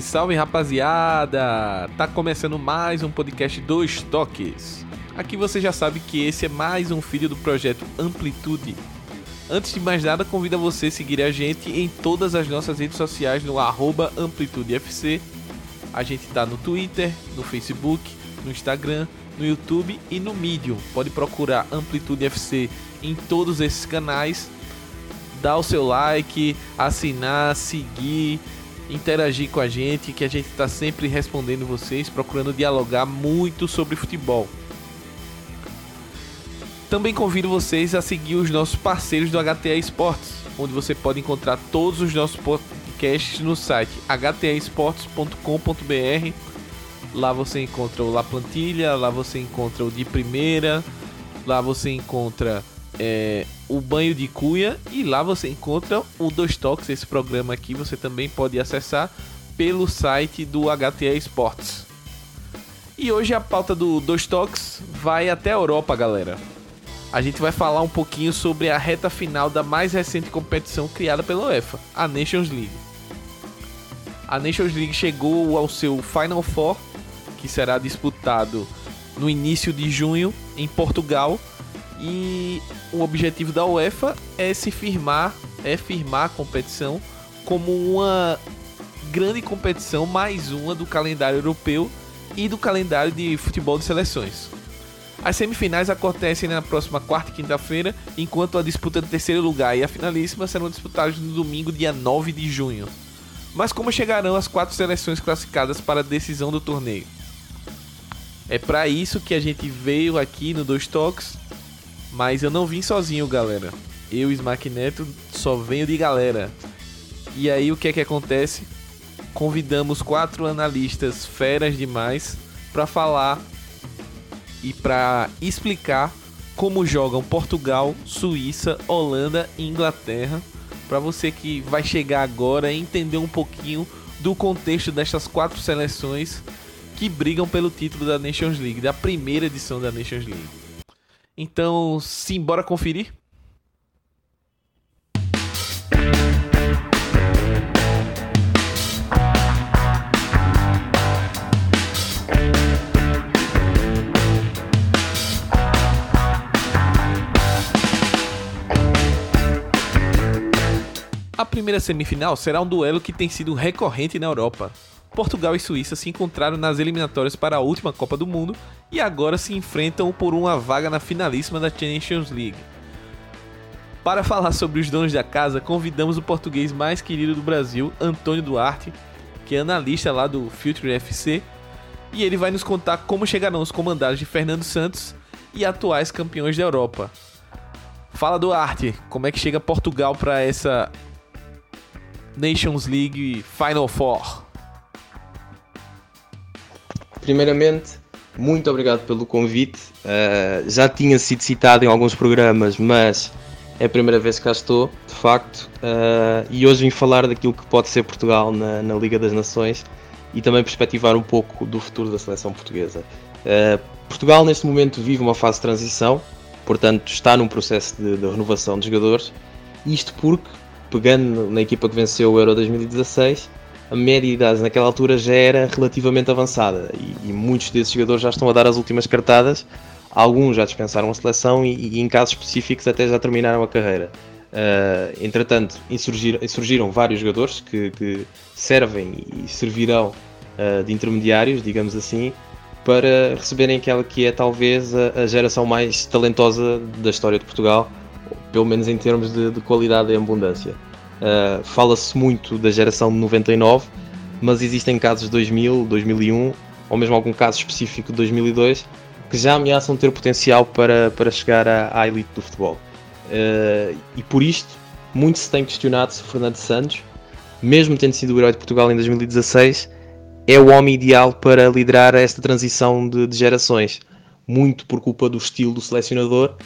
Salve, salve rapaziada! Tá começando mais um podcast Dois Toques. Aqui você já sabe que esse é mais um filho do projeto Amplitude. Antes de mais nada, convido você a seguir a gente em todas as nossas redes sociais no AmplitudeFC. A gente tá no Twitter, no Facebook, no Instagram, no YouTube e no Medium. Pode procurar Amplitude FC em todos esses canais. Dá o seu like, assinar, seguir, interagir com a gente, que a gente está sempre respondendo vocês, procurando dialogar muito sobre futebol. Também convido vocês a seguir os nossos parceiros do HTA Esportes, onde você pode encontrar todos os nossos podcasts no site htaesportes.com.br. Lá você encontra o La Plantilha, lá você encontra o de primeira, lá você encontra é, o Banho de Cuia e lá você encontra o Dois Toques. Esse programa aqui você também pode acessar pelo site do HTA Esportes. E hoje a pauta do Dois Toques vai até a Europa, galera a gente vai falar um pouquinho sobre a reta final da mais recente competição criada pela UEFA, a Nations League. A Nations League chegou ao seu Final Four, que será disputado no início de junho em Portugal, e o objetivo da UEFA é se firmar, é firmar a competição como uma grande competição mais uma do calendário europeu e do calendário de futebol de seleções. As semifinais acontecem na próxima quarta e quinta-feira, enquanto a disputa do terceiro lugar e a finalíssima serão disputadas no domingo, dia 9 de junho. Mas como chegarão as quatro seleções classificadas para a decisão do torneio? É para isso que a gente veio aqui no Dois Toques, mas eu não vim sozinho, galera. Eu, Smack Neto, só venho de galera. E aí o que é que acontece? Convidamos quatro analistas feras demais para falar e para explicar como jogam Portugal, Suíça, Holanda e Inglaterra, para você que vai chegar agora entender um pouquinho do contexto destas quatro seleções que brigam pelo título da Nations League, da primeira edição da Nations League. Então, simbora conferir? A primeira semifinal será um duelo que tem sido recorrente na Europa. Portugal e Suíça se encontraram nas eliminatórias para a última Copa do Mundo e agora se enfrentam por uma vaga na finalíssima da Champions League. Para falar sobre os donos da casa, convidamos o português mais querido do Brasil, Antônio Duarte, que é analista lá do Future FC, e ele vai nos contar como chegarão os comandados de Fernando Santos e atuais campeões da Europa. Fala Duarte, como é que chega Portugal para essa Nations League Final Four? Primeiramente, muito obrigado pelo convite. Uh, já tinha sido citado em alguns programas, mas é a primeira vez que cá estou, de facto. Uh, e hoje vim falar daquilo que pode ser Portugal na, na, Liga das Nações e também perspectivar um pouco do futuro da seleção portuguesa. Uh, Portugal, neste momento, vive uma fase de transição, portanto, está num processo de, de renovação de jogadores. Isto porque pegando na equipa que venceu o Euro 2016, a média de idade naquela altura já era relativamente avançada e, e, muitos desses jogadores já estão a dar as últimas cartadas. Alguns já dispensaram a seleção e, e em casos específicos até já terminaram a carreira. Uh, entretanto, insurgiram, insurgiram, vários jogadores que, que servem e servirão uh, de intermediários, digamos assim, para receberem aquela que é talvez a, a geração mais talentosa da história de Portugal pelo menos em termos de, de qualidade e abundância. Uh, Fala-se muito da geração de 99, mas existem casos de 2000, 2001 ou mesmo algum caso específico de 2002 que já ameaçam ter potencial para, para chegar à, à elite do futebol. Uh, e por isto, muito se tem questionado se Fernando Santos, mesmo tendo sido o herói de Portugal em 2016, é o homem ideal para liderar esta transição de, de gerações. Muito por culpa do estilo do selecionador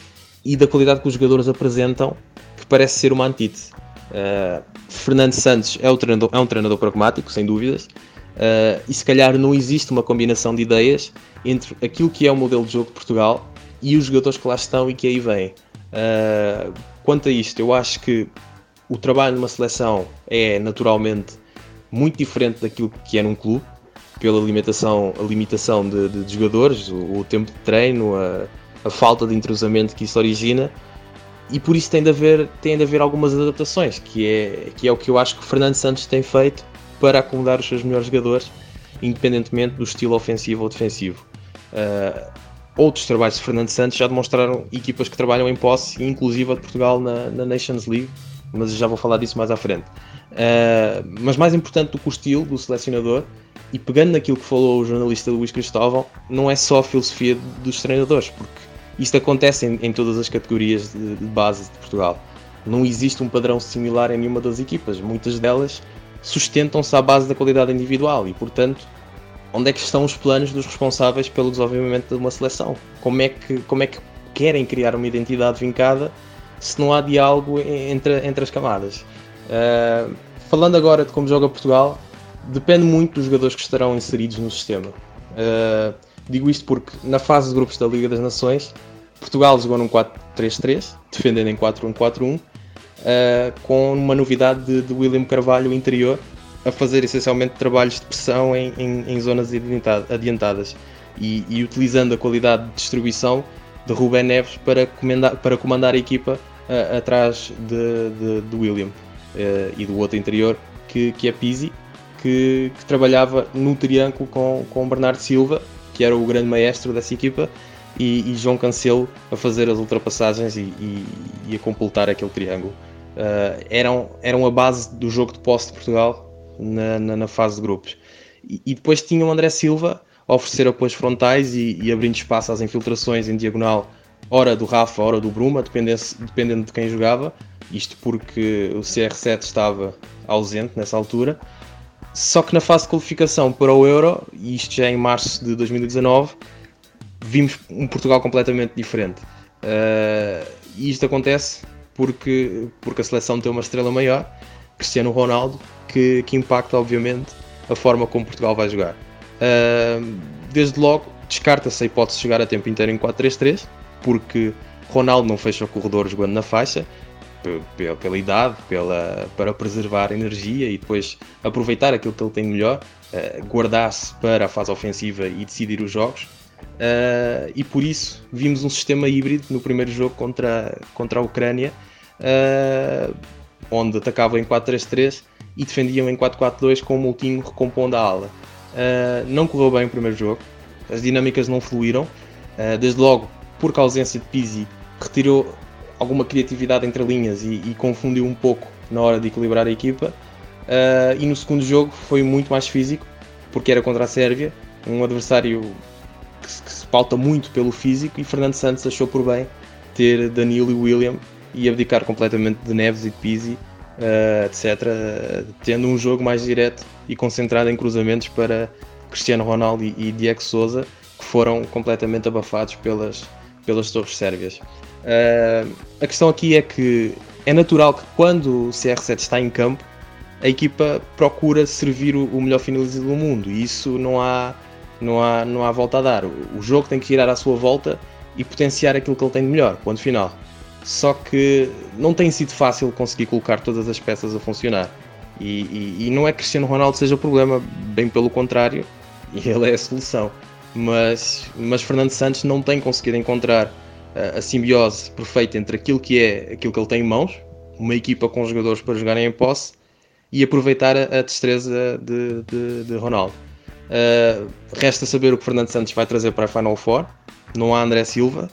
e da qualidade que os jogadores apresentam, que parece ser uma antítese. Uh, Fernando Santos é, treinador, é, um treinador pragmático, sem dúvidas, uh, e se calhar não existe uma combinação de ideias entre aquilo que é o modelo de jogo de Portugal e os jogadores que lá estão e que aí vêm. Uh, quanto a isto, eu acho que o trabalho numa seleção é naturalmente muito diferente daquilo que é num clube, pela limitação, a limitação de, de, de jogadores, o, o, tempo de treino, a, a, falta de entrosamento que isso origina, e por isso tem de haver, tem de haver algumas adaptações, que é, que é o que eu acho que o Fernando Santos tem feito para acomodar os seus melhores jogadores, independentemente do estilo ofensivo ou defensivo. Uh, outros trabalhos de Fernando Santos já demonstraram equipas que trabalham em posse, inclusive a de Portugal na, na Nations League, mas já vou falar disso mais à frente. Uh, mas mais importante do que o estilo do selecionador, e pegando naquilo que falou o jornalista Luís Cristóvão, não é só a filosofia dos treinadores, porque isto acontece em, em todas as categorias de, de, base de Portugal. Não existe um padrão similar em nenhuma das equipas. Muitas delas sustentam-se à base da qualidade individual e, portanto, onde é que estão os planos dos responsáveis pelo desenvolvimento de uma seleção? Como é que, como é que querem criar uma identidade vincada se não há diálogo entre, entre as camadas? Uh, falando agora de como joga Portugal, depende muito dos jogadores que estarão inseridos no sistema. Uh, digo isto porque na fase de grupos da Liga das Nações, Portugal jogou num 4-3-3, defendendo em 4-1-4-1, uh, com uma novidade de, de William Carvalho interior, a fazer essencialmente trabalhos de pressão em, em, em zonas adiantadas e, e, utilizando a qualidade de distribuição de Rubén Neves para, comandar, para comandar a equipa uh, atrás de, de, de William uh, e do outro interior que, que é Pizzi, que, que, trabalhava no triângulo com, com Bernardo Silva, que era o grande maestro dessa equipa, e, e João Cancelo a fazer as ultrapassagens e, e, e a completar aquele triângulo. Uh, eram, eram a base do jogo de posse de Portugal na, na, na fase de grupos. E, depois tinha o André Silva a oferecer apoios frontais e, abrindo espaço às infiltrações em diagonal, hora do Rafa, hora do Bruma, dependendo de quem jogava. Isto porque o CR7 estava ausente nessa altura. Só que na fase de qualificação para o Euro, e isto já em março de 2019, vimos um Portugal completamente diferente. Uh, e isto acontece porque, porque a seleção tem uma estrela maior, Cristiano Ronaldo, que, que impacta, obviamente, a forma como Portugal vai jogar. Uh, desde logo, descarta-se a hipótese de jogar a tempo inteiro em 4-3-3, porque Ronaldo não fecha o corredor jogando na faixa, pela, pela idade, pela, para preservar energia e depois aproveitar aquilo que ele tem melhor, uh, guardar-se para a fase ofensiva e decidir os jogos. Uh, e por isso vimos um sistema híbrido no primeiro jogo contra, contra a Ucrânia, uh, onde atacava em 4-3-3 e defendiam em 4-4-2 com o Moutinho recompondo a ala. Não correu bem o primeiro jogo, as dinâmicas não fluíram, desde logo, porque a ausência de Pizzi retirou alguma criatividade entre linhas e, e confundiu um pouco na hora de equilibrar a equipa. Uh, e no segundo jogo foi muito mais físico, porque era contra a Sérvia, um adversário que se, que se pauta muito pelo físico, e Fernando Santos achou por bem ter Danilo e William e abdicar completamente de Neves e de Pizzi uh, etc., tendo um jogo mais direto e concentrado em cruzamentos para Cristiano Ronaldo e, e Diego Souza, que foram completamente abafados pelas, pelas torres sérvias. Uh, a questão aqui é que é natural que quando o CR7 está em campo, a equipa procura servir o, o melhor finalizador do mundo e isso não há, não, há, não há volta a dar. O, o jogo tem que girar à sua volta e potenciar aquilo que ele tem de melhor, ponto final. Só que não tem sido fácil conseguir colocar todas as peças a funcionar. E, e, e não é que Cristiano Ronaldo seja o problema, bem pelo contrário, ele é a solução. Mas, mas Fernando Santos não tem conseguido encontrar a, simbiose perfeita entre aquilo que é aquilo que ele tem em mãos, uma equipa com jogadores para jogarem em posse, e aproveitar a, a destreza de, de, de Ronaldo. Uh, resta saber o que Fernando Santos vai trazer para a Final Four. Não há André Silva,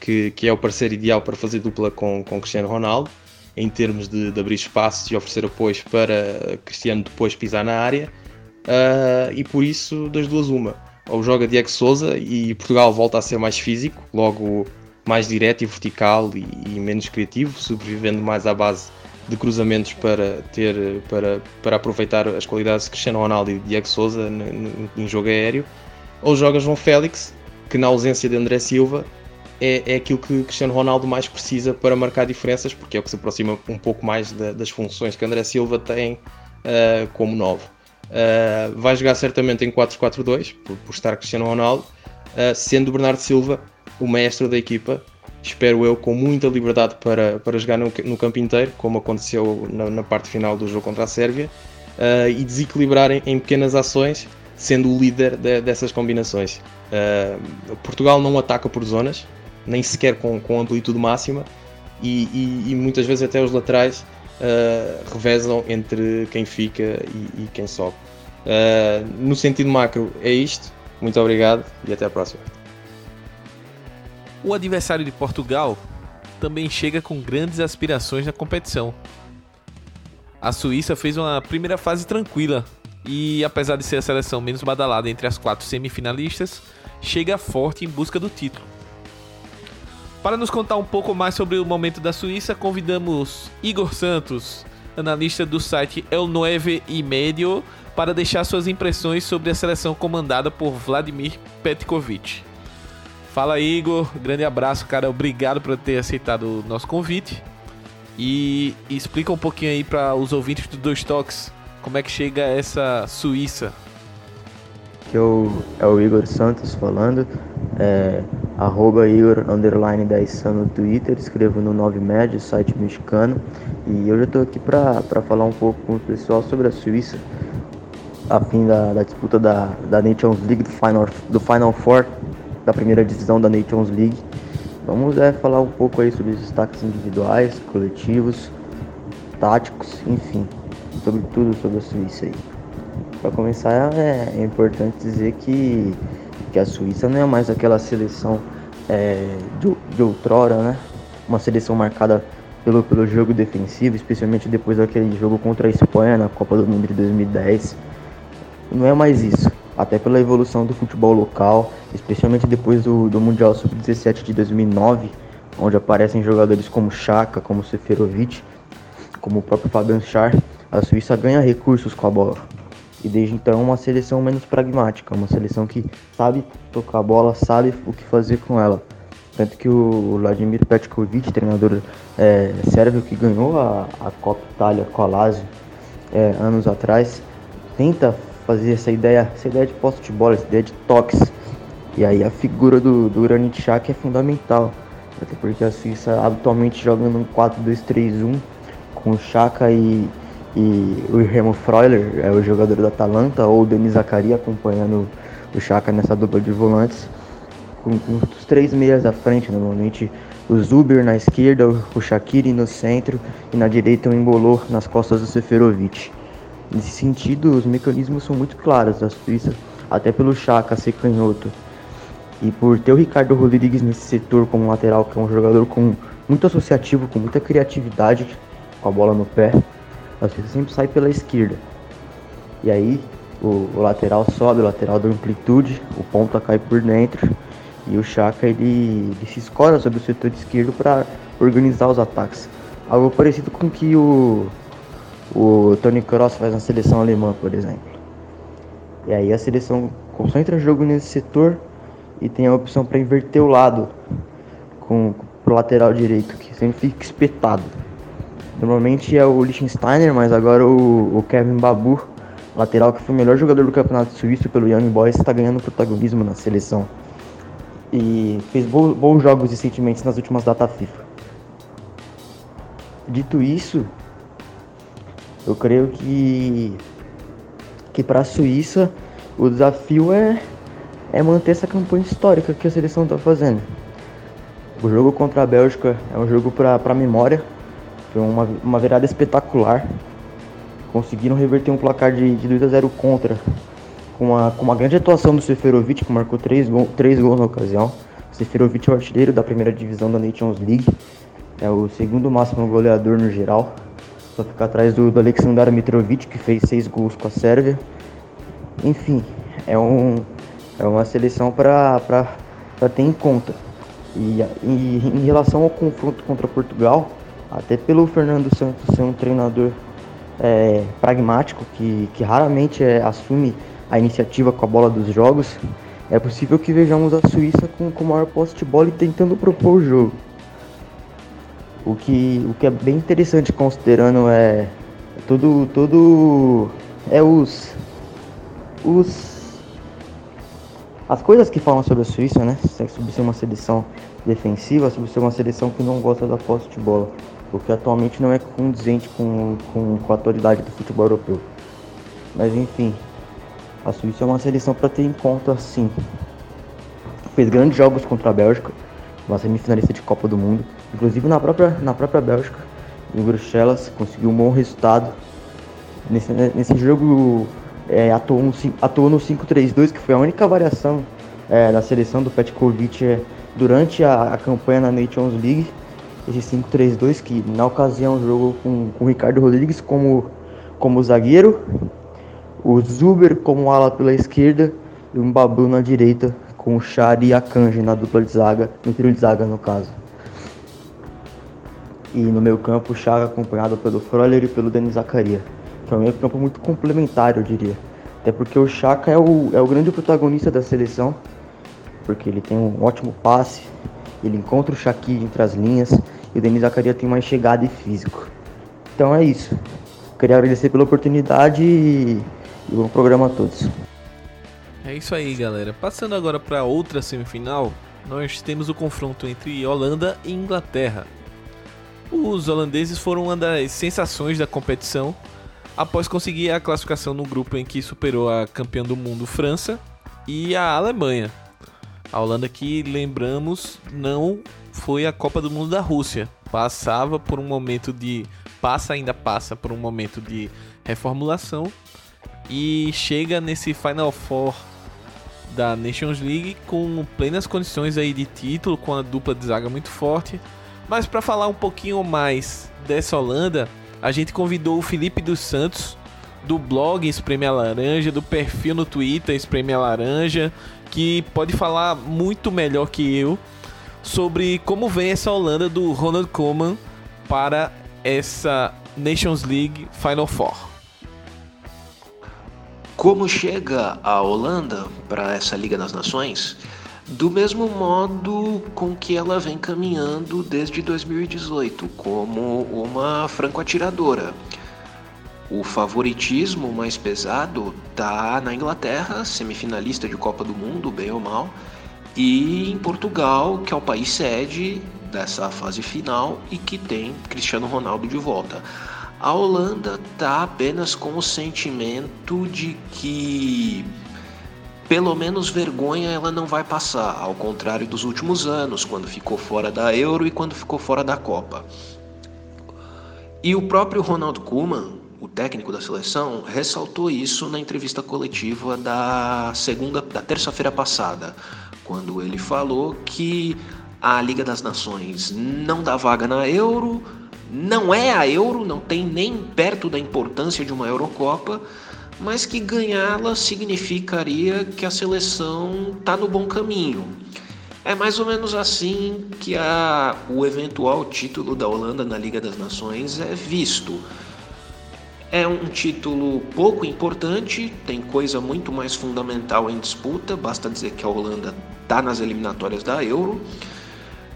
que, que é o parceiro ideal para fazer dupla com, com Cristiano Ronaldo, em termos de, de abrir espaços e oferecer apoios para Cristiano depois pisar na área. Uh, e por isso, das duas, uma. Ou joga Diego Souza e Portugal volta a ser mais físico, logo mais direto e vertical e, e menos criativo, sobrevivendo mais à base de cruzamentos para ter para, para aproveitar as qualidades de Cristiano Ronaldo e Diego Souza em jogo aéreo, ou joga João Félix, que na ausência de André Silva é, é aquilo que Cristiano Ronaldo mais precisa para marcar diferenças, porque é o que se aproxima um pouco mais da, das funções que André Silva tem uh, como novo. Uh, vai jogar certamente em 4-4-2, por, por, estar Cristiano Ronaldo, uh, sendo Bernardo Silva o maestro da equipa, espero eu, com muita liberdade para, para jogar no, no campo inteiro, como aconteceu na, na parte final do jogo contra a Sérvia, uh, e desequilibrarem em pequenas ações, sendo o líder de, dessas combinações. Uh, Portugal não ataca por zonas, nem sequer com, com amplitude máxima, e, e, e muitas vezes até os laterais uh, revezam entre quem fica e, e quem sobe. no sentido macro, é isto. Muito obrigado e até a próxima. O adversário de Portugal também chega com grandes aspirações na competição. A Suíça fez uma primeira fase tranquila e, apesar de ser a seleção menos badalada entre as quatro semifinalistas, chega forte em busca do título. Para nos contar um pouco mais sobre o momento da Suíça, convidamos Igor Santos, analista do site El Nueve e Medio, para deixar suas impressões sobre a seleção comandada por Vladimir Petkovic. Fala Igor, grande abraço, cara. Obrigado por ter aceitado o nosso convite. E, explica um pouquinho aí para os ouvintes do Dois Toques como é que chega essa Suíça. Que o, é o Igor Santos falando, é, arroba Igor underline 10 no Twitter, escrevo no 9 Médio, site mexicano. E eu já estou aqui para falar um pouco com o pessoal sobre a Suíça, a fim da, da disputa da, da Nations League do Final, do Final Four da primeira divisão da Nations League. Vamos é, falar um pouco aí sobre os destaques individuais, coletivos, táticos, enfim, sobre tudo sobre a Suíça aí. Para começar, é, é, importante dizer que, que a Suíça não é mais aquela seleção é, de, de outrora, né? Uma seleção marcada pelo, pelo jogo defensivo, especialmente depois daquele jogo contra a Espanha na Copa do Mundo de 2010. Não é mais isso até pela evolução do futebol local, especialmente depois do, do Mundial Sub-17 de 2009, onde aparecem jogadores como Chaka, como Seferovic, como o próprio Fabian Schär, a Suíça ganha recursos com a bola. E desde então uma seleção menos pragmática, uma seleção que sabe tocar a bola, sabe o que fazer com ela. Tanto que o Vladimir Petkovic, treinador é, sérvio que ganhou a, a Copa Itália com a Lazio é, anos atrás, tenta fazer essa ideia, essa ideia de posse de bola, essa ideia de toques. E aí a figura do, do Granit Xhaka é fundamental, até porque a Suíça atualmente joga num 4-2-3-1 com o Xhaka e, e o Remo Freuler, é o jogador da Atalanta, ou o Denis Zakaria acompanhando o Xhaka nessa dupla de volantes, com, com os três meias à frente, normalmente o Zuber na esquerda, o Shaqiri no centro e na direita o Embolou nas costas do Seferovic. Nesse sentido, os mecanismos são muito claros da Suíça, até pelo Chaka ser canhoto. E por ter o Ricardo Rodrigues nesse setor como lateral, que é um jogador com muito associativo, com muita criatividade, com a bola no pé, a Suíça sempre sai pela esquerda. E aí o, o lateral sobe, o lateral dá amplitude, o ponta cai por dentro e o Chaka ele, ele se escora sobre o setor esquerdo para organizar os ataques. Algo parecido com que o o Tony Kroos faz na seleção alemã, por exemplo. E aí a seleção concentra jogo nesse setor e tem a opção para inverter o lado com o lateral direito, que sempre fica espetado. Normalmente é o Liechtensteiner, mas agora o, o Kevin Babu, lateral que foi o melhor jogador do campeonato suíço pelo Young Boys, está ganhando protagonismo na seleção. E fez bons, bons jogos recentemente nas últimas datas FIFA. Dito isso, eu creio que que para a Suíça o desafio é é manter essa campanha histórica que a seleção está fazendo. O jogo contra a Bélgica é um jogo para memória, foi uma, uma virada espetacular. Conseguiram reverter um placar de, de 2 a 0 contra, com uma, com uma grande atuação do Seferovic, que marcou 3 gol, três gols na ocasião. O Seferovic é o artilheiro da primeira divisão da Nations League, é o segundo máximo goleador no geral. Só fica atrás do, do Aleksandar Mitrovic, que fez seis gols com a Sérvia. Enfim, é, um, é uma seleção para ter em conta. E, e, em relação ao confronto contra Portugal, até pelo Fernando Santos ser um treinador é, pragmático, que, que raramente é, assume a iniciativa com a bola dos jogos, é possível que vejamos a Suíça com, com maior posse de bola e tentando propor o jogo. O que, o que é bem interessante considerando é tudo, tudo é os, os as coisas que falam sobre a Suíça, né? Sobre ser uma seleção defensiva, sobre ser uma seleção que não gosta da posse de bola, o que atualmente não é condizente com, com, com a atualidade do futebol europeu. Mas enfim, a Suíça é uma seleção para ter em conta, sim. Fez grandes jogos contra a Bélgica, uma semifinalista de Copa do Mundo. Inclusive na própria, na própria Bélgica, em Bruxelas, conseguiu um bom resultado. Nesse, nesse jogo é, atuou no, atuou no 5-3-2, que foi a única variação é, da seleção do Petkovic é, durante a, a, campanha na Nations League. Esse 5-3-2 que na ocasião jogou com, com o Ricardo Rodrigues como, como zagueiro, o Zuber como ala pela esquerda e o Mbabu na direita com o Chari e a Kanji na dupla de zaga, no trio de zaga no caso. E no meio campo o Chara acompanhado pelo Froller e pelo Denis Zakaria, que é um campo muito complementar eu diria. Até porque o Chaka é o, é o grande protagonista da seleção, porque ele tem um ótimo passe, ele encontra o Shaqiri entre as linhas e o Denis Zakaria tem mais chegada e físico. Então é isso. Queria agradecer pela oportunidade e, e bom programa a todos. É isso aí, galera. Passando agora para outra semifinal, nós temos o confronto entre Holanda e Inglaterra. Os holandeses foram uma das sensações da competição após conseguir a classificação no grupo em que superou a campeã do mundo França e a Alemanha. A Holanda que lembramos não foi a Copa do Mundo da Rússia, passava por um momento de passa ainda passa por um momento de reformulação e chega nesse Final Four da Nations League com plenas condições aí de título, com a dupla de zaga muito forte. Mas para falar um pouquinho mais dessa Holanda, a gente convidou o Felipe dos Santos do blog Espreme a Laranja, do perfil no Twitter Espreme a Laranja, que pode falar muito melhor que eu sobre como vem essa Holanda do Ronald Koeman para essa Nations League Final Four. Como chega a Holanda para essa Liga das Nações? Do mesmo modo com que ela vem caminhando desde 2018, como uma franco-atiradora. O favoritismo mais pesado tá na Inglaterra, semifinalista de Copa do Mundo, bem ou mal, e em Portugal, que é o país sede dessa fase final e que tem Cristiano Ronaldo de volta. A Holanda está apenas com o sentimento de que pelo menos vergonha ela não vai passar, ao contrário dos últimos anos, quando ficou fora da Euro e quando ficou fora da Copa. E o próprio Ronald Koeman, o técnico da seleção, ressaltou isso na entrevista coletiva da segunda, da terça-feira passada, quando ele falou que a Liga das Nações não dá vaga na Euro, não é a Euro, não tem nem perto da importância de uma Eurocopa, mas que ganhá-la significaria que a seleção está no bom caminho. É mais ou menos assim que a, o eventual título da Holanda na Liga das Nações é visto. É um título pouco importante, tem coisa muito mais fundamental em disputa, basta dizer que a Holanda está nas eliminatórias da Euro.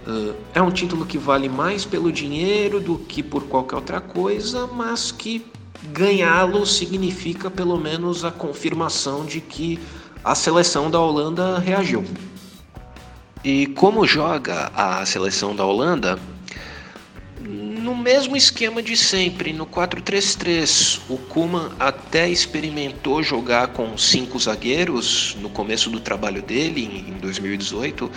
Uh, é um título que vale mais pelo dinheiro do que por qualquer outra coisa, mas que ganhá-lo significa pelo menos a confirmação de que a seleção da Holanda reagiu. E como joga a seleção da Holanda? No mesmo esquema de sempre, no 4-3-3. O Kuman até experimentou jogar com cinco zagueiros no começo do trabalho dele, em 2018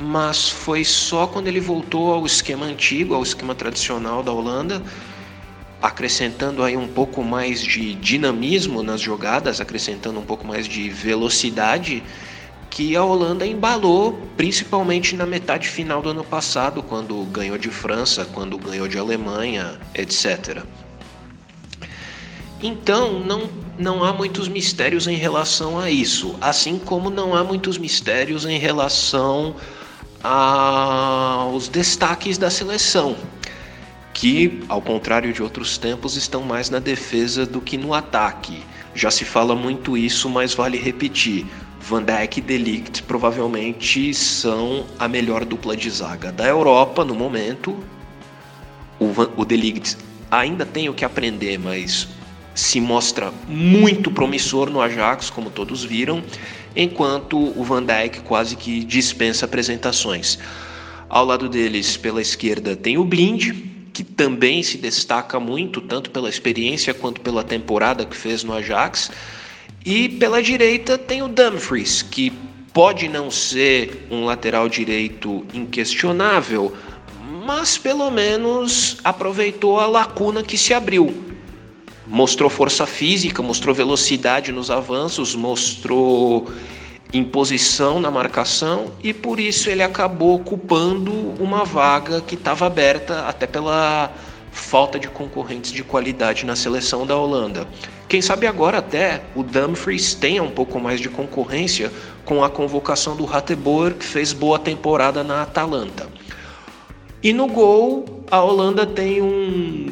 mas foi só quando ele voltou ao esquema antigo, ao esquema tradicional da Holanda, acrescentando aí um pouco mais de dinamismo nas jogadas, acrescentando um pouco mais de velocidade, que a Holanda embalou, principalmente na metade final do ano passado, quando ganhou de França, quando ganhou de Alemanha, etc. Então, não, não há muitos mistérios em relação a isso, assim como não há muitos mistérios em relação aos destaques da seleção, que, ao contrário de outros tempos, estão mais na defesa do que no ataque. Já se fala muito isso, mas vale repetir. Van Dijk e Delict provavelmente são a melhor dupla de zaga da Europa no momento. O, Van, o Delict ainda tem o que aprender, mas se mostra muito promissor no Ajax, como todos viram enquanto o Van Dijk quase que dispensa apresentações. Ao lado deles, pela esquerda, tem o Blind, que também se destaca muito, tanto pela experiência quanto pela temporada que fez no Ajax. E pela direita tem o Dumfries, que pode não ser um lateral direito inquestionável, mas pelo menos aproveitou a lacuna que se abriu. Mostrou força física, mostrou velocidade nos avanços, mostrou imposição na marcação e por isso ele acabou ocupando uma vaga que estava aberta até pela falta de concorrentes de qualidade na seleção da Holanda. Quem sabe agora até o Dumfries tenha um pouco mais de concorrência com a convocação do Hatteboer, que fez boa temporada na Atalanta. E no gol, a Holanda tem um,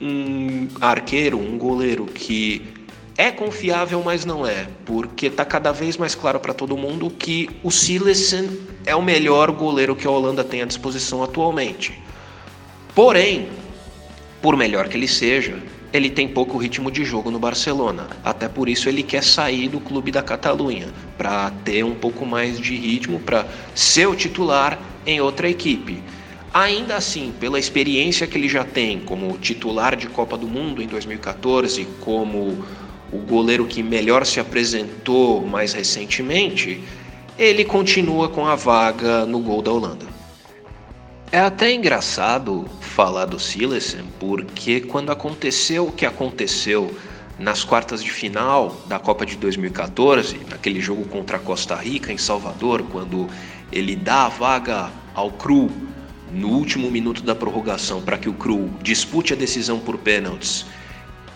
um arqueiro, um goleiro que é confiável, mas não é, porque está cada vez mais claro para todo mundo que o Silesen é o melhor goleiro que a Holanda tem à disposição atualmente. Porém, por melhor que ele seja, ele tem pouco ritmo de jogo no Barcelona. Até por isso ele quer sair do clube da Catalunha, para ter um pouco mais de ritmo, para ser o titular em outra equipe. Ainda assim, pela experiência que ele já tem como titular de Copa do Mundo em 2014, como o goleiro que melhor se apresentou mais recentemente, ele continua com a vaga no gol da Holanda. É até engraçado falar do Silesen, porque quando aconteceu o que aconteceu nas quartas de final da Copa de 2014, naquele jogo contra a Costa Rica em Salvador, quando ele dá a vaga ao Cru no último minuto da prorrogação para que o Cru dispute a decisão por pênaltis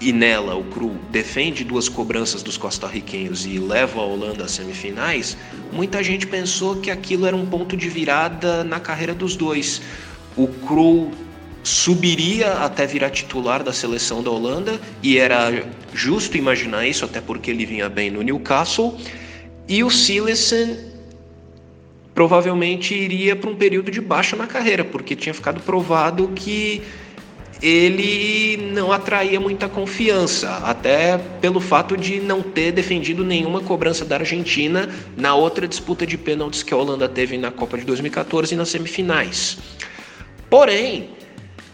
e nela o Cru defende duas cobranças dos costarriquenhos e leva a Holanda às semifinais, muita gente pensou que aquilo era um ponto de virada na carreira dos dois. O Cru subiria até virar titular da seleção da Holanda e era justo imaginar isso, até porque ele vinha bem no Newcastle. E o Silesen provavelmente iria para um período de baixa na carreira, porque tinha ficado provado que ele não atraía muita confiança, até pelo fato de não ter defendido nenhuma cobrança da Argentina na outra disputa de pênaltis que a Holanda teve na Copa de 2014 e nas semifinais. Porém,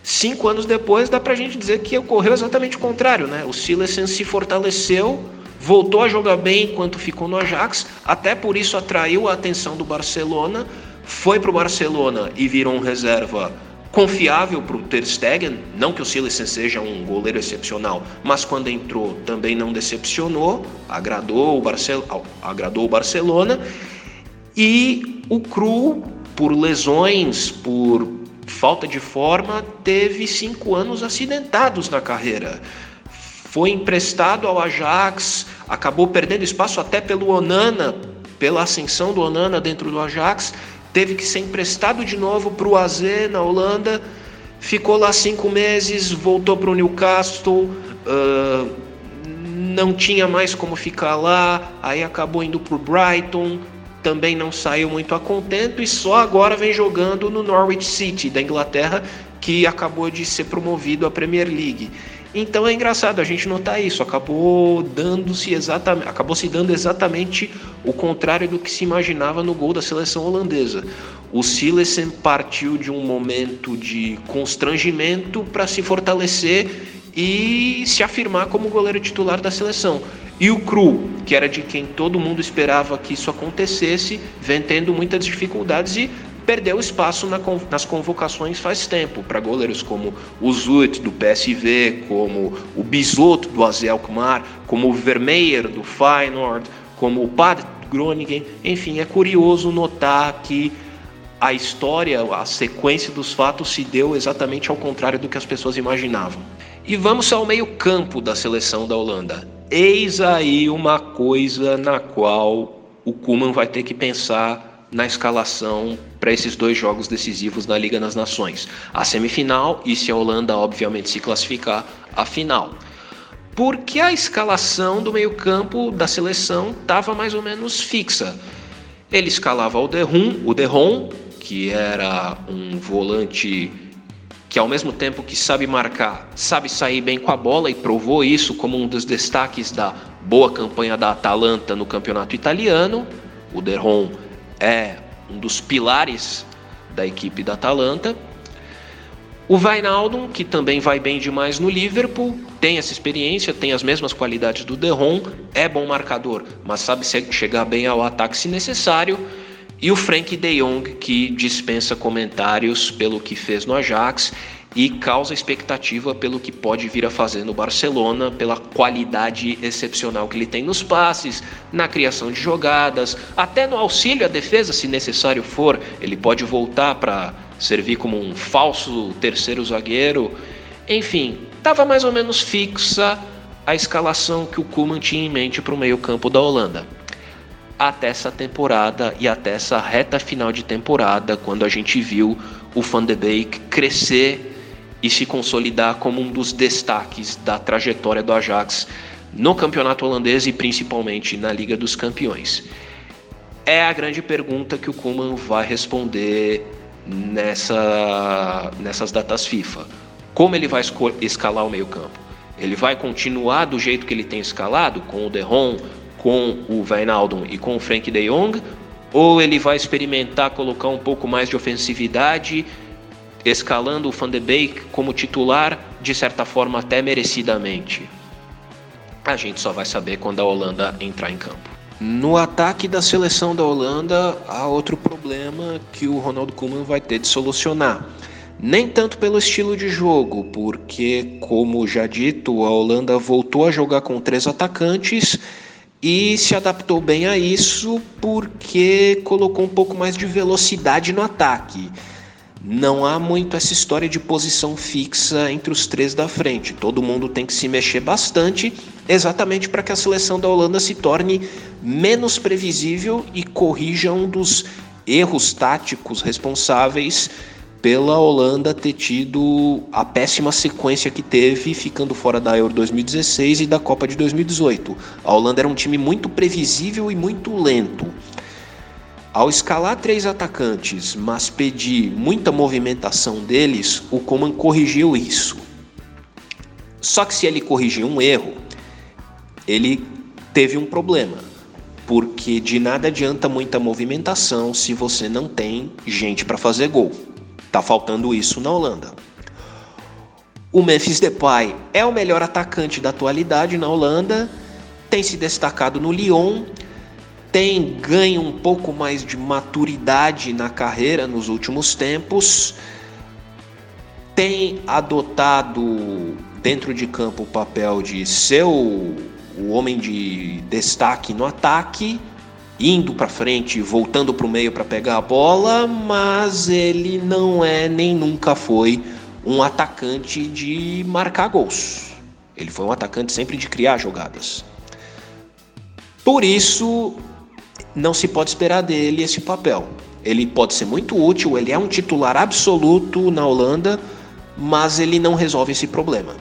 cinco anos depois, dá pra gente dizer que ocorreu exatamente o contrário, né? O Silesen se fortaleceu, voltou a jogar bem enquanto ficou no Ajax, até por isso atraiu a atenção do Barcelona, foi pro Barcelona e virou um reserva confiável para o Ter Stegen, não que o Silesen seja um goleiro excepcional, mas quando entrou também não decepcionou, agradou o, Barcel agradou o Barcelona. E o Cru, por lesões, por falta de forma, teve cinco anos acidentados na carreira. Foi emprestado ao Ajax, acabou perdendo espaço até pelo Onana, pela ascensão do Onana dentro do Ajax, teve que ser emprestado de novo para o AZ na Holanda, ficou lá cinco meses, voltou para o Newcastle, uh, não tinha mais como ficar lá, aí acabou indo para o Brighton, também não saiu muito a contento e só agora vem jogando no Norwich City da Inglaterra, que acabou de ser promovido à Premier League. Então é engraçado a gente notar isso, acabou dando-se exatamente, acabou se dando exatamente o contrário do que se imaginava no gol da seleção holandesa. O Silesen partiu de um momento de constrangimento para se fortalecer e se afirmar como goleiro titular da seleção. E o Cru, que era de quem todo mundo esperava que isso acontecesse, vem tendo muitas dificuldades e perdeu espaço na, nas convocações faz tempo para goleiros como o Zut do PSV, como o Bisotto do AZ Alkmaar, como o Vermeer do Feyenoord, como o Pad Groningen. Enfim, é curioso notar que a história, a sequência dos fatos se deu exatamente ao contrário do que as pessoas imaginavam. E vamos ao meio-campo da seleção da Holanda. Eis aí uma coisa na qual o Kuman vai ter que pensar na escalação para esses dois jogos decisivos da Liga das Nações. A semifinal e se a Holanda obviamente se classificar, a final. Porque a escalação do meio-campo da seleção estava mais ou menos fixa. Ele escalava o Derrum, o Derron, que era um volante que ao mesmo tempo que sabe marcar, sabe sair bem com a bola e provou isso como um dos destaques da boa campanha da Atalanta no campeonato italiano. O Derron é um dos pilares da equipe da Atalanta. O Wijnaldum, que também vai bem demais no Liverpool, tem essa experiência, tem as mesmas qualidades do Derron, é bom marcador, mas sabe chegar bem ao ataque se necessário. E o Frank de Jong, que dispensa comentários pelo que fez no Ajax e causa expectativa pelo que pode vir a fazer no Barcelona, pela qualidade excepcional que ele tem nos passes, na criação de jogadas, até no auxílio à defesa, se necessário for. Ele pode voltar para servir como um falso terceiro zagueiro. Enfim, estava mais ou menos fixa a escalação que o Koeman tinha em mente para o meio-campo da Holanda até essa temporada e até essa reta final de temporada, quando a gente viu o Van de Beek crescer e se consolidar como um dos destaques da trajetória do Ajax no campeonato holandês e principalmente na Liga dos Campeões. É a grande pergunta que o Koeman vai responder nessa, nessas datas FIFA. Como ele vai escalar o meio-campo? Ele vai continuar do jeito que ele tem escalado, com o Derron, com o Wijnaldum e com o Frank de Jong, ou ele vai experimentar colocar um pouco mais de ofensividade, escalando o Van de Beek como titular, de certa forma até merecidamente? A gente só vai saber quando a Holanda entrar em campo. No ataque da seleção da Holanda, há outro problema que o Ronald Koeman vai ter de solucionar. Nem tanto pelo estilo de jogo, porque, como já dito, a Holanda voltou a jogar com três atacantes e se adaptou bem a isso porque colocou um pouco mais de velocidade no ataque. Não há muito essa história de posição fixa entre os três da frente. Todo mundo tem que se mexer bastante, exatamente para que a seleção da Holanda se torne menos previsível e corrija um dos erros táticos responsáveis pela Holanda ter tido a péssima sequência que teve, ficando fora da Euro 2016 e da Copa de 2018. A Holanda era um time muito previsível e muito lento. Ao escalar três atacantes, mas pedir muita movimentação deles, o Coman corrigiu isso. Só que se ele corrigiu um erro, ele teve um problema, porque de nada adianta muita movimentação se você não tem gente para fazer gol. Tá faltando isso na Holanda. O Memphis Depay é o melhor atacante da atualidade na Holanda, tem se destacado no Lyon, tem ganho um pouco mais de maturidade na carreira nos últimos tempos, tem adotado dentro de campo o papel de ser o, o homem de destaque no ataque indo para frente, voltando para o meio para pegar a bola, mas ele não é nem nunca foi um atacante de marcar gols. Ele foi um atacante sempre de criar jogadas. Por isso, não se pode esperar dele esse papel. Ele pode ser muito útil, ele é um titular absoluto na Holanda, mas ele não resolve esse problema.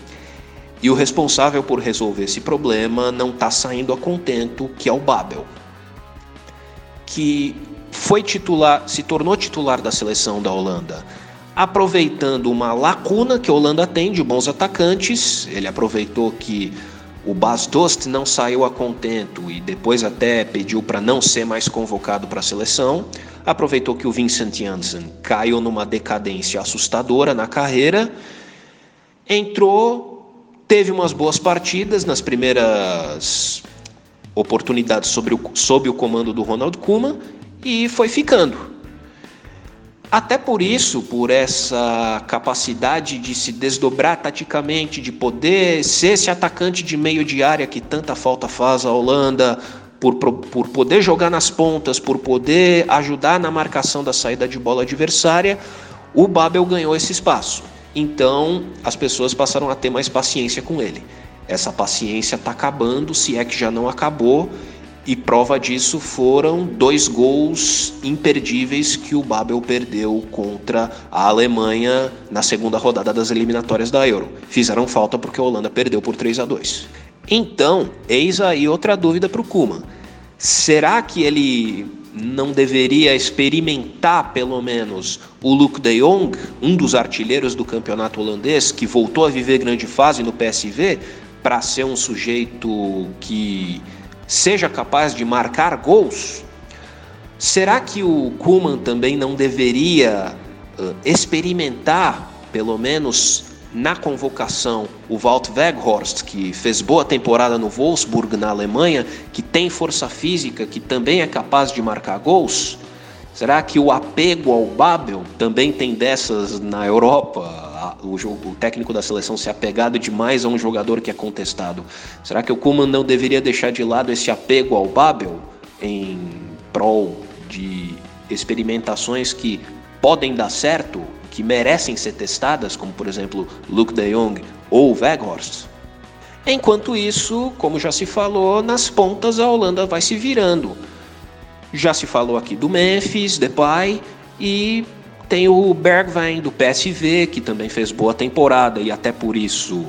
E o responsável por resolver esse problema não está saindo a contento, que é o Babel que foi titular, se tornou titular da seleção da Holanda, aproveitando uma lacuna que a Holanda tem de bons atacantes. Ele aproveitou que o Bas Dost não saiu a contento e depois até pediu para não ser mais convocado para a seleção. Aproveitou que o Vincent Janssen caiu numa decadência assustadora na carreira. Entrou, teve umas boas partidas nas primeiras oportunidades sobre o, sob o comando do Ronald Koeman e foi ficando. Até por isso, por essa capacidade de se desdobrar taticamente, de poder ser esse atacante de meio de área que tanta falta faz à Holanda, por, por poder jogar nas pontas, por poder ajudar na marcação da saída de bola adversária, o Babel ganhou esse espaço. Então as pessoas passaram a ter mais paciência com ele. Essa paciência está acabando, se é que já não acabou, e prova disso foram dois gols imperdíveis que o Babel perdeu contra a Alemanha na segunda rodada das eliminatórias da Euro. Fizeram falta porque a Holanda perdeu por 3 a 2. Então, eis aí outra dúvida para o Kuma. Será que ele não deveria experimentar pelo menos o Luke de Jong, um dos artilheiros do campeonato holandês, que voltou a viver grande fase no PSV, para ser um sujeito que seja capaz de marcar gols? Será que o Kuman também não deveria uh, experimentar pelo menos na convocação, o Walt Weghorst, que fez boa temporada no Wolfsburg, na Alemanha, que tem força física, que também é capaz de marcar gols? Será que o apego ao Babel também tem dessas na Europa? O, o técnico da seleção se apegado demais a um jogador que é contestado. Será que o Kuman não deveria deixar de lado esse apego ao Babel em prol de experimentações que podem dar certo que merecem ser testadas, como por exemplo Luke de Jong ou Weghorst. Enquanto isso, como já se falou, nas pontas a Holanda vai se virando. Já se falou aqui do Memphis, Depay e tem o Bergwijn do PSV, que também fez boa temporada e até por isso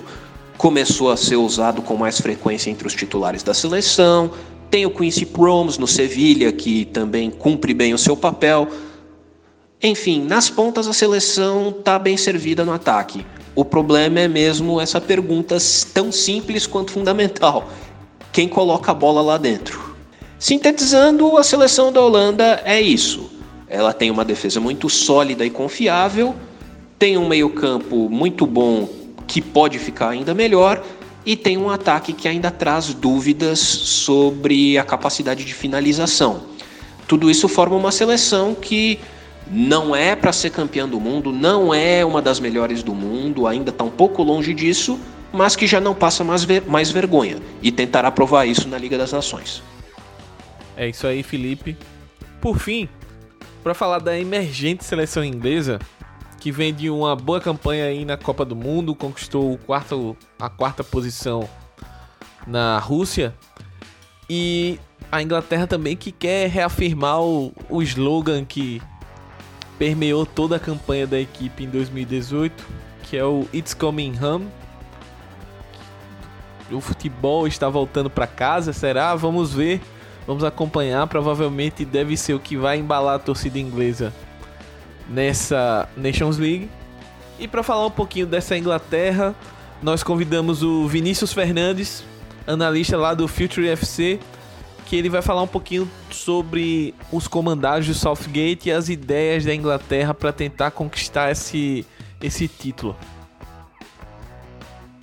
começou a ser usado com mais frequência entre os titulares da seleção. Tem o Quincy Promes no Sevilha, que também cumpre bem o seu papel. Enfim, nas pontas a seleção está bem servida no ataque. O problema é mesmo essa pergunta tão simples quanto fundamental: quem coloca a bola lá dentro? Sintetizando, a seleção da Holanda é isso. Ela tem uma defesa muito sólida e confiável, tem um meio-campo muito bom que pode ficar ainda melhor e tem um ataque que ainda traz dúvidas sobre a capacidade de finalização. Tudo isso forma uma seleção que não é para ser campeã do mundo, não é uma das melhores do mundo, ainda está um pouco longe disso, mas que já não passa mais, ver, mais vergonha e tentará provar isso na Liga das Nações. É isso aí, Felipe. Por fim, para falar da emergente seleção inglesa, que vem de uma boa campanha aí na Copa do Mundo, conquistou quarto, a quarta posição na Rússia, e a Inglaterra também que quer reafirmar o, o slogan que permeou toda a campanha da equipe em 2018, que é o It's Coming Home. O futebol está voltando para casa, será? Vamos ver, vamos acompanhar. Provavelmente deve ser o que vai embalar a torcida inglesa nessa Nations League. E para falar um pouquinho dessa Inglaterra, nós convidamos o Vinícius Fernandes, analista lá do Future FC, que ele vai falar um pouquinho sobre os comandados do Southgate e as ideias da Inglaterra para tentar conquistar esse, esse título.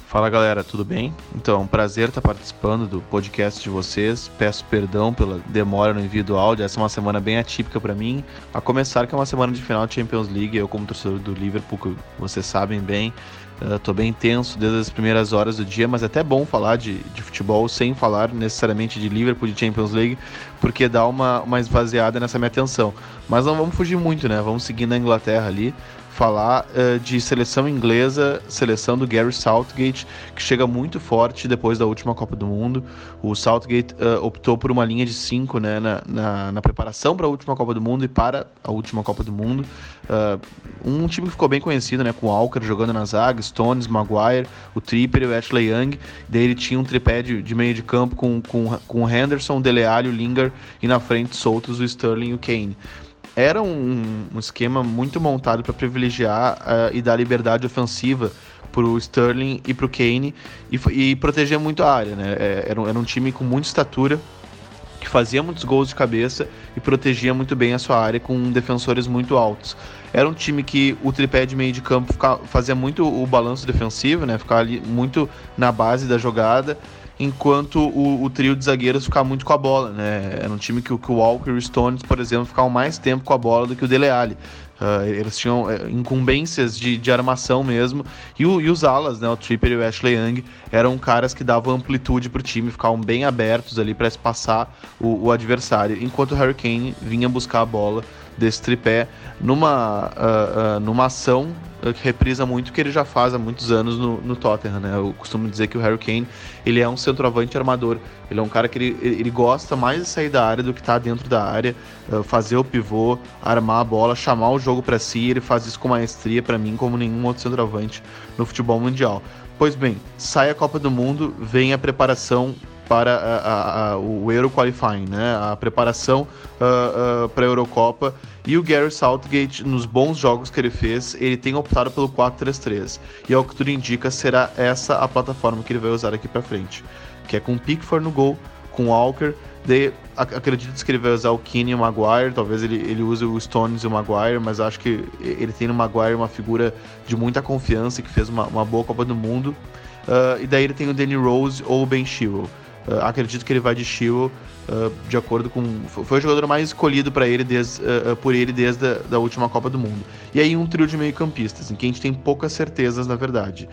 Fala galera, tudo bem? Então, prazer estar participando do podcast de vocês. Peço perdão pela demora no envio do áudio. Essa é uma semana bem atípica para mim. A começar que é uma semana de final de Champions League. Eu, como torcedor do Liverpool, que vocês sabem bem, Uh, tô bem tenso desde as primeiras horas do dia, mas é até bom falar de, de futebol sem falar necessariamente de Liverpool, de Champions League, porque dá uma, uma esvaziada nessa minha atenção. Mas não vamos fugir muito, né? Vamos seguir na Inglaterra ali falar uh, de seleção inglesa, seleção do Gary Southgate, que chega muito forte depois da última Copa do Mundo. O Southgate uh, optou por uma linha de cinco né, na, na, na preparação para a última Copa do Mundo e para a última Copa do Mundo. Uh, um time que ficou bem conhecido, né, com o Walker jogando na zaga, Stones, Maguire, o Tripper e o Ashley Young. Daí ele tinha um tripé de, de meio de campo com, com, com Henderson, Dele Alli, o Lingard e na frente soltos o Sterling e o Kane era um, um esquema muito montado para privilegiar uh, e dar liberdade ofensiva para o Sterling e para o Kane e, e, proteger muito a área. Né? É, era, era um time com muita estatura, que fazia muitos gols de cabeça e protegia muito bem a sua área com defensores muito altos. Era um time que o tripé de meio de campo fazia muito o balanço defensivo, né? ficava ali muito na base da jogada enquanto o, o, trio de zagueiros ficava muito com a bola, né? Era um time que, que o Walker e o Stones, por exemplo, ficavam mais tempo com a bola do que o Dele Alli. Uh, eles tinham uh, incumbências de, de armação mesmo. E, o, e, os alas, né, o Tripper e o Ashley Young, eram caras que davam amplitude para o time, ficavam bem abertos ali para espaçar o, o adversário. Enquanto o Harry Kane vinha buscar a bola desse tripé numa, uh, uh, numa ação que reprisa muito que ele já faz há muitos anos no, no Tottenham, né? Eu costumo dizer que o Harry Kane, ele é um centroavante armador. Ele é um cara que ele, ele gosta mais de sair da área do que estar tá dentro da área, fazer o pivô, armar a bola, chamar o jogo para si. Ele faz isso com maestria, para mim, como nenhum outro centroavante no futebol mundial. Pois bem, sai a Copa do Mundo, vem a preparação para a, a, o Euro Qualifying, né? a preparação uh, uh, para a Eurocopa. E o Gary Southgate, nos bons jogos que ele fez, ele tem optado pelo 4-3-3. E ao que tudo indica, será essa a plataforma que ele vai usar aqui para frente. Que é com Pickford no gol, com Walker, Daí, acredito que ele vai usar o Keane e o Maguire, talvez ele, ele use o Stones e o Maguire, mas acho que ele tem no Maguire uma figura de muita confiança, que fez uma, uma boa Copa do Mundo. Uh, e daí ele tem o Danny Rose ou o Ben Chilwell. Uh, acredito que ele vai de Chilwell, uh, de acordo com. Foi o jogador mais escolhido para ele desde, uh, por ele desde a da última Copa do Mundo. E aí um trio de meio-campistas, em que a gente tem poucas certezas, na verdade.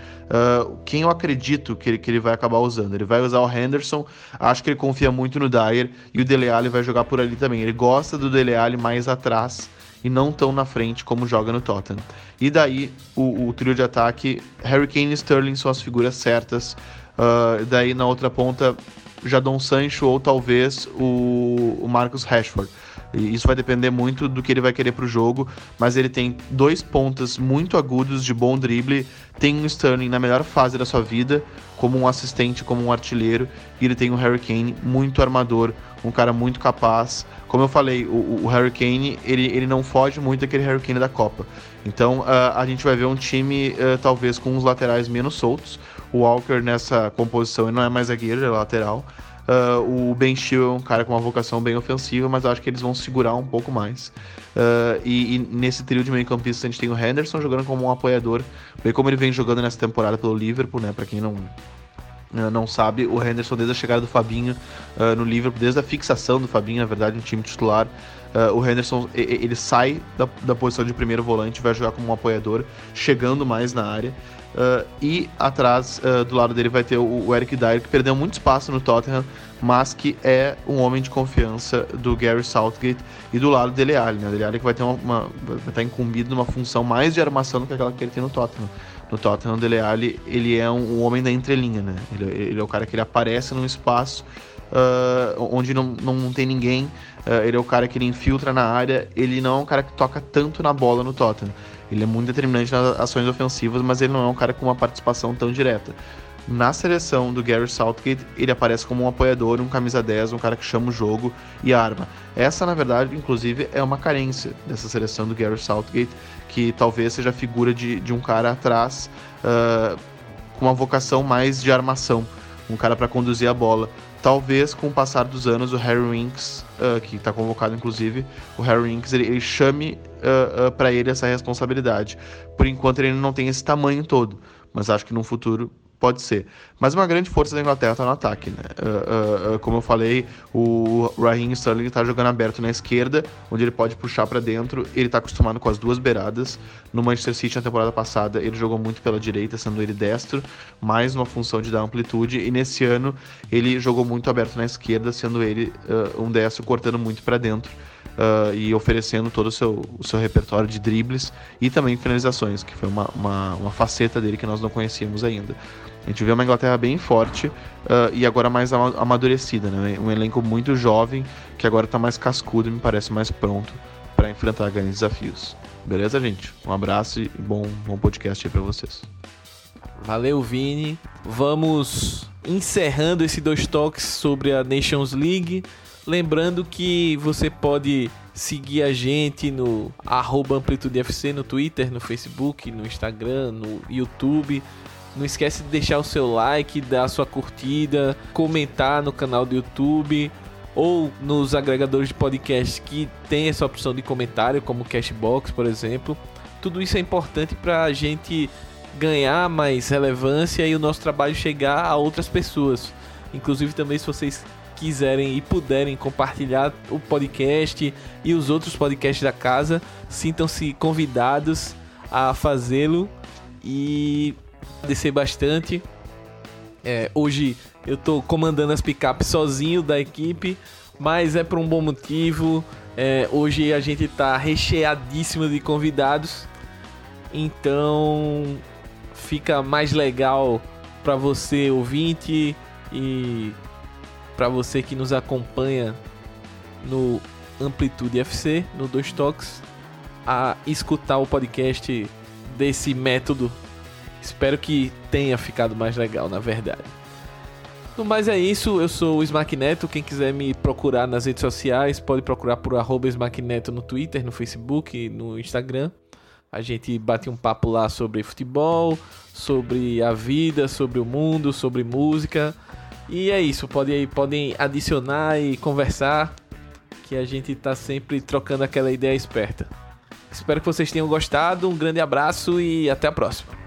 quem eu acredito que ele, que ele vai acabar usando? Ele vai usar o Henderson, acho que ele confia muito no Dyer, e o Dele Alli vai jogar por ali também. Ele gosta do Dele Alli mais atrás e não tão na frente como joga no Tottenham. E daí o, o trio de ataque, Harry Kane e Sterling são as figuras certas. Uh, daí na outra ponta, Jadon Sancho ou talvez o, o Marcus Rashford. E isso vai depender muito do que ele vai querer para o jogo, mas ele tem dois pontas muito agudos de bom drible, tem um Sterling na melhor fase da sua vida, como um assistente, como um artilheiro, e ele tem um Harry Kane muito armador, um cara muito capaz. Como eu falei, o, o Harry Kane, ele, ele não foge muito daquele Harry Kane da Copa. Então uh, a gente vai ver um time uh, talvez com os laterais menos soltos, o Walker nessa composição ele não é mais zagueiro, ele é lateral. Uh, o Ben Chilwell é um cara com uma vocação bem ofensiva, mas eu acho que eles vão segurar um pouco mais. Uh, e, e, nesse trio de meio-campistas a gente tem o Henderson jogando como um apoiador, bem como ele vem jogando nessa temporada pelo Liverpool, né? Para quem não uh, não sabe, o Henderson desde a chegada do Fabinho no Liverpool, desde a fixação do Fabinho, na verdade, no time titular, o Henderson ele sai da, da posição de primeiro volante, vai jogar como um apoiador, chegando mais na área. Uh, e atrás uh, do lado dele vai ter o, o, Eric Dyer, que perdeu muito espaço no Tottenham, mas que é um homem de confiança do Gary Southgate. E do lado dele Alli, né? Dele Alli que vai ter uma, uma, vai estar incumbido numa função mais de armação do que aquela que ele tem no Tottenham. No Tottenham, Dele Alli, ele é um, um, homem da entrelinha, né? Ele, ele, é o cara que ele aparece num espaço uh, onde não, não tem ninguém. ele é o cara que ele infiltra na área. Ele não é um cara que toca tanto na bola no Tottenham. Ele é muito determinante nas ações ofensivas, mas ele não é um cara com uma participação tão direta. Na seleção do Gary Southgate, ele aparece como um apoiador, um camisa 10, um cara que chama o jogo e arma. Essa, na verdade, inclusive, é uma carência dessa seleção do Gary Southgate, que talvez seja a figura de, de um cara atrás uh, com uma vocação mais de armação, um cara para conduzir a bola. Talvez com o passar dos anos o Harry Winks, uh, que está convocado inclusive, o Harry Winks ele, ele chame uh, uh, para ele essa responsabilidade. Por enquanto ele não tem esse tamanho todo, mas acho que no futuro Pode ser. Mas uma grande força da Inglaterra está no ataque, né? Uh, uh, uh, como eu falei, o Raheem Sterling está jogando aberto na esquerda, onde ele pode puxar para dentro. Ele está acostumado com as duas beiradas. No Manchester City, na temporada passada, ele jogou muito pela direita, sendo ele destro, mais uma função de dar amplitude. E nesse ano, ele jogou muito aberto na esquerda, sendo ele um destro cortando muito para dentro. Uh, e oferecendo todo o seu, o seu repertório de dribles e também finalizações, que foi uma, uma, uma, faceta dele que nós não conhecíamos ainda. A gente vê uma Inglaterra bem forte uh, e agora mais amadurecida, né? um elenco muito jovem que agora está mais cascudo e me parece mais pronto para enfrentar grandes desafios. Beleza, gente? Um abraço e bom, bom podcast aí para vocês. Valeu, Vini. Vamos encerrando esses dois toques sobre a Nations League. Lembrando que você pode seguir a gente no AmplitudeFC no Twitter, no Facebook, no Instagram, no YouTube. Não esquece de deixar o seu like, dar a sua curtida, comentar no canal do YouTube ou nos agregadores de podcast que tem essa opção de comentário, como Cashbox, por exemplo. Tudo isso é importante para a gente ganhar mais relevância e o nosso trabalho chegar a outras pessoas. Inclusive também se vocês quiserem e puderem compartilhar o podcast e os outros podcasts da casa, sintam-se convidados a fazê-lo e descer bastante. É, hoje eu tô comandando as picapes sozinho da equipe, mas é por um bom motivo. É, hoje a gente tá recheadíssimo de convidados, então fica mais legal para você ouvinte e para você que nos acompanha no Amplitude FC, no Dois Toques, a escutar o podcast desse método. Espero que tenha ficado mais legal, na verdade. No mais é isso, eu sou o Smack Neto. Quem quiser me procurar nas redes sociais, pode procurar por arroba Smack Neto no Twitter, no Facebook, no Instagram. A gente bate um papo lá sobre futebol, sobre a vida, sobre o mundo, sobre música. E é isso, podem, podem adicionar e conversar, que a gente tá sempre trocando aquela ideia esperta. Espero que vocês tenham gostado, um grande abraço e até a próxima.